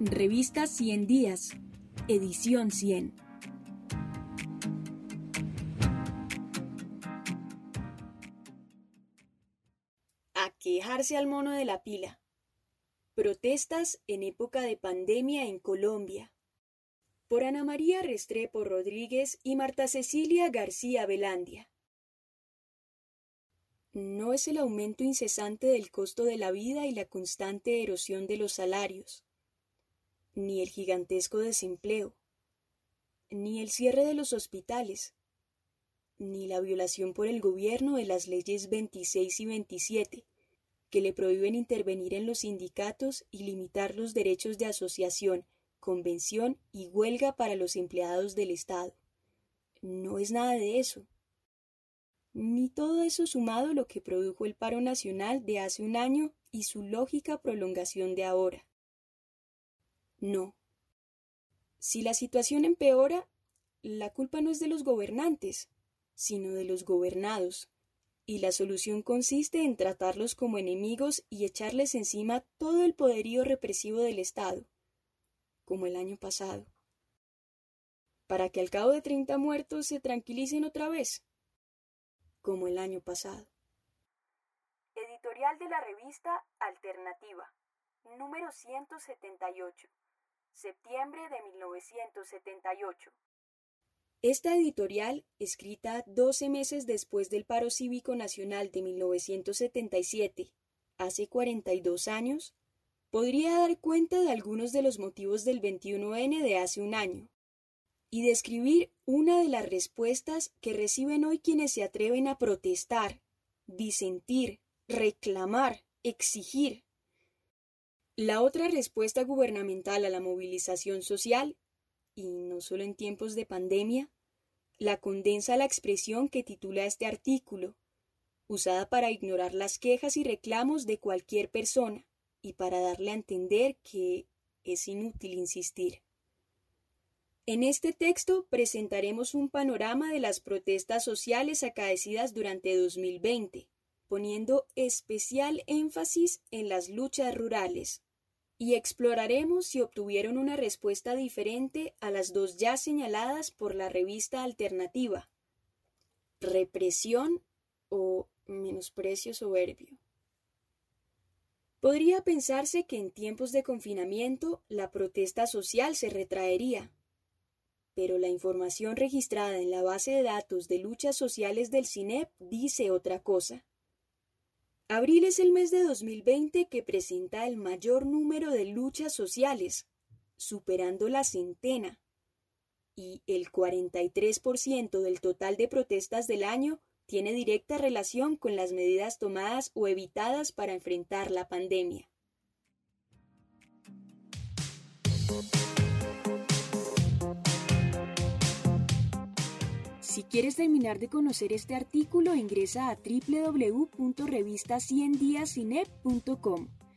Revista 100 Días, edición 100. A quejarse al mono de la pila. Protestas en época de pandemia en Colombia. Por Ana María Restrepo Rodríguez y Marta Cecilia García Velandia. No es el aumento incesante del costo de la vida y la constante erosión de los salarios, ni el gigantesco desempleo, ni el cierre de los hospitales, ni la violación por el gobierno de las leyes 26 y 27, que le prohíben intervenir en los sindicatos y limitar los derechos de asociación, convención y huelga para los empleados del Estado. No es nada de eso. Ni todo eso sumado lo que produjo el paro nacional de hace un año y su lógica prolongación de ahora. No. Si la situación empeora, la culpa no es de los gobernantes, sino de los gobernados, y la solución consiste en tratarlos como enemigos y echarles encima todo el poderío represivo del Estado, como el año pasado, para que al cabo de treinta muertos se tranquilicen otra vez, como el año pasado. Editorial de la revista Alternativa, número 178 septiembre de 1978. Esta editorial, escrita 12 meses después del paro cívico nacional de 1977, hace 42 años, podría dar cuenta de algunos de los motivos del 21N de hace un año, y describir una de las respuestas que reciben hoy quienes se atreven a protestar, disentir, reclamar, exigir, la otra respuesta gubernamental a la movilización social, y no solo en tiempos de pandemia, la condensa la expresión que titula este artículo, usada para ignorar las quejas y reclamos de cualquier persona y para darle a entender que es inútil insistir. En este texto presentaremos un panorama de las protestas sociales acaecidas durante 2020, poniendo especial énfasis en las luchas rurales, y exploraremos si obtuvieron una respuesta diferente a las dos ya señaladas por la revista alternativa represión o menosprecio soberbio. Podría pensarse que en tiempos de confinamiento la protesta social se retraería, pero la información registrada en la base de datos de luchas sociales del CINEP dice otra cosa. Abril es el mes de 2020 que presenta el mayor número de luchas sociales, superando la centena, y el 43% del total de protestas del año tiene directa relación con las medidas tomadas o evitadas para enfrentar la pandemia. Si quieres terminar de conocer este artículo, ingresa a www.revistaciendiasinep.com.